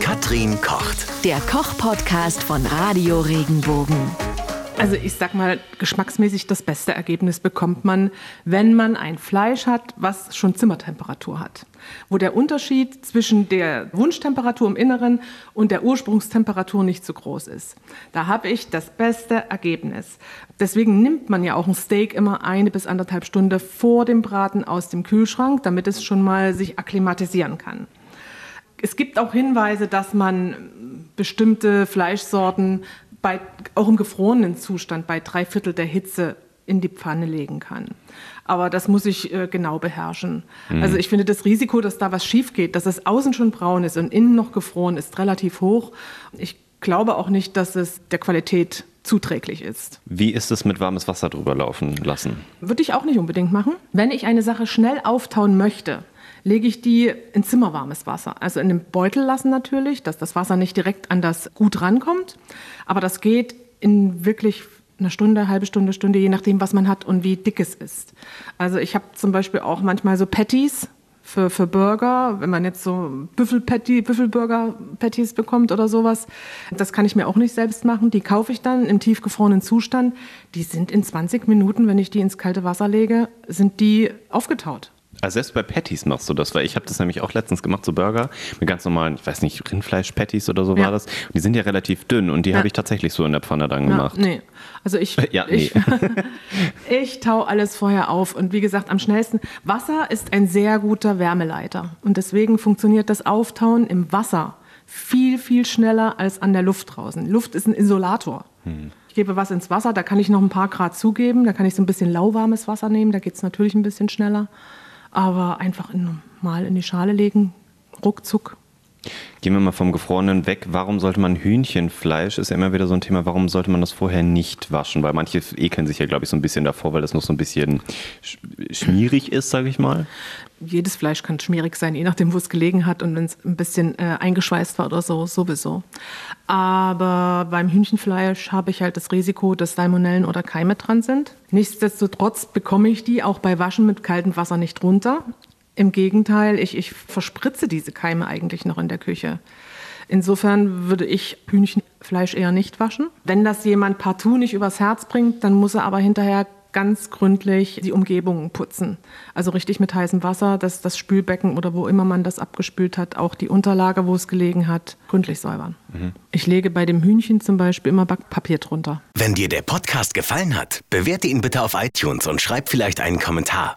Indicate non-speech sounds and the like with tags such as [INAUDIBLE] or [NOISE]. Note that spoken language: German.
Katrin kocht. Der Koch-Podcast von Radio Regenbogen. Also ich sag mal, geschmacksmäßig das beste Ergebnis bekommt man, wenn man ein Fleisch hat, was schon Zimmertemperatur hat. Wo der Unterschied zwischen der Wunschtemperatur im Inneren und der Ursprungstemperatur nicht so groß ist. Da habe ich das beste Ergebnis. Deswegen nimmt man ja auch ein Steak immer eine bis anderthalb Stunden vor dem Braten aus dem Kühlschrank, damit es schon mal sich akklimatisieren kann. Es gibt auch Hinweise, dass man bestimmte Fleischsorten bei, auch im gefrorenen Zustand bei drei Viertel der Hitze in die Pfanne legen kann. Aber das muss ich äh, genau beherrschen. Mhm. Also ich finde das Risiko, dass da was schief geht, dass es außen schon braun ist und innen noch gefroren ist, relativ hoch. Ich glaube auch nicht, dass es der Qualität zuträglich ist. Wie ist es mit warmes Wasser drüber laufen lassen? Würde ich auch nicht unbedingt machen. Wenn ich eine Sache schnell auftauen möchte, lege ich die in zimmerwarmes Wasser. Also in den Beutel lassen natürlich, dass das Wasser nicht direkt an das Gut rankommt. Aber das geht in wirklich eine Stunde, halbe Stunde, Stunde, je nachdem, was man hat und wie dick es ist. Also ich habe zum Beispiel auch manchmal so Patties für, für Burger, wenn man jetzt so Büffelpatty, Büffelburger-Patties bekommt oder sowas. Das kann ich mir auch nicht selbst machen. Die kaufe ich dann im tiefgefrorenen Zustand. Die sind in 20 Minuten, wenn ich die ins kalte Wasser lege, sind die aufgetaut. Also selbst bei Patties machst du das, weil ich habe das nämlich auch letztens gemacht, so Burger mit ganz normalen, ich weiß nicht, Rindfleisch-Patties oder so ja. war das. Und die sind ja relativ dünn und die ja. habe ich tatsächlich so in der Pfanne dann gemacht. Nee, also ich, [LAUGHS] ja, nee. ich, [LAUGHS] ich tau alles vorher auf und wie gesagt, am schnellsten, Wasser ist ein sehr guter Wärmeleiter und deswegen funktioniert das Auftauen im Wasser viel, viel schneller als an der Luft draußen. Luft ist ein Isolator. Hm. Ich gebe was ins Wasser, da kann ich noch ein paar Grad zugeben, da kann ich so ein bisschen lauwarmes Wasser nehmen, da geht es natürlich ein bisschen schneller aber einfach in, mal in die Schale legen, ruckzuck. Gehen wir mal vom Gefrorenen weg. Warum sollte man Hühnchenfleisch, ist ja immer wieder so ein Thema, warum sollte man das vorher nicht waschen? Weil manche ekeln sich ja, glaube ich, so ein bisschen davor, weil das noch so ein bisschen schmierig ist, sage ich mal jedes Fleisch kann schmierig sein, je nachdem, wo es gelegen hat und wenn es ein bisschen äh, eingeschweißt war oder so, sowieso. Aber beim Hühnchenfleisch habe ich halt das Risiko, dass Salmonellen oder Keime dran sind. Nichtsdestotrotz bekomme ich die auch bei Waschen mit kaltem Wasser nicht runter. Im Gegenteil, ich, ich verspritze diese Keime eigentlich noch in der Küche. Insofern würde ich Hühnchenfleisch eher nicht waschen. Wenn das jemand partout nicht übers Herz bringt, dann muss er aber hinterher ganz gründlich die Umgebung putzen. Also richtig mit heißem Wasser, dass das Spülbecken oder wo immer man das abgespült hat, auch die Unterlage, wo es gelegen hat, gründlich säubern. Mhm. Ich lege bei dem Hühnchen zum Beispiel immer Backpapier drunter. Wenn dir der Podcast gefallen hat, bewerte ihn bitte auf iTunes und schreib vielleicht einen Kommentar.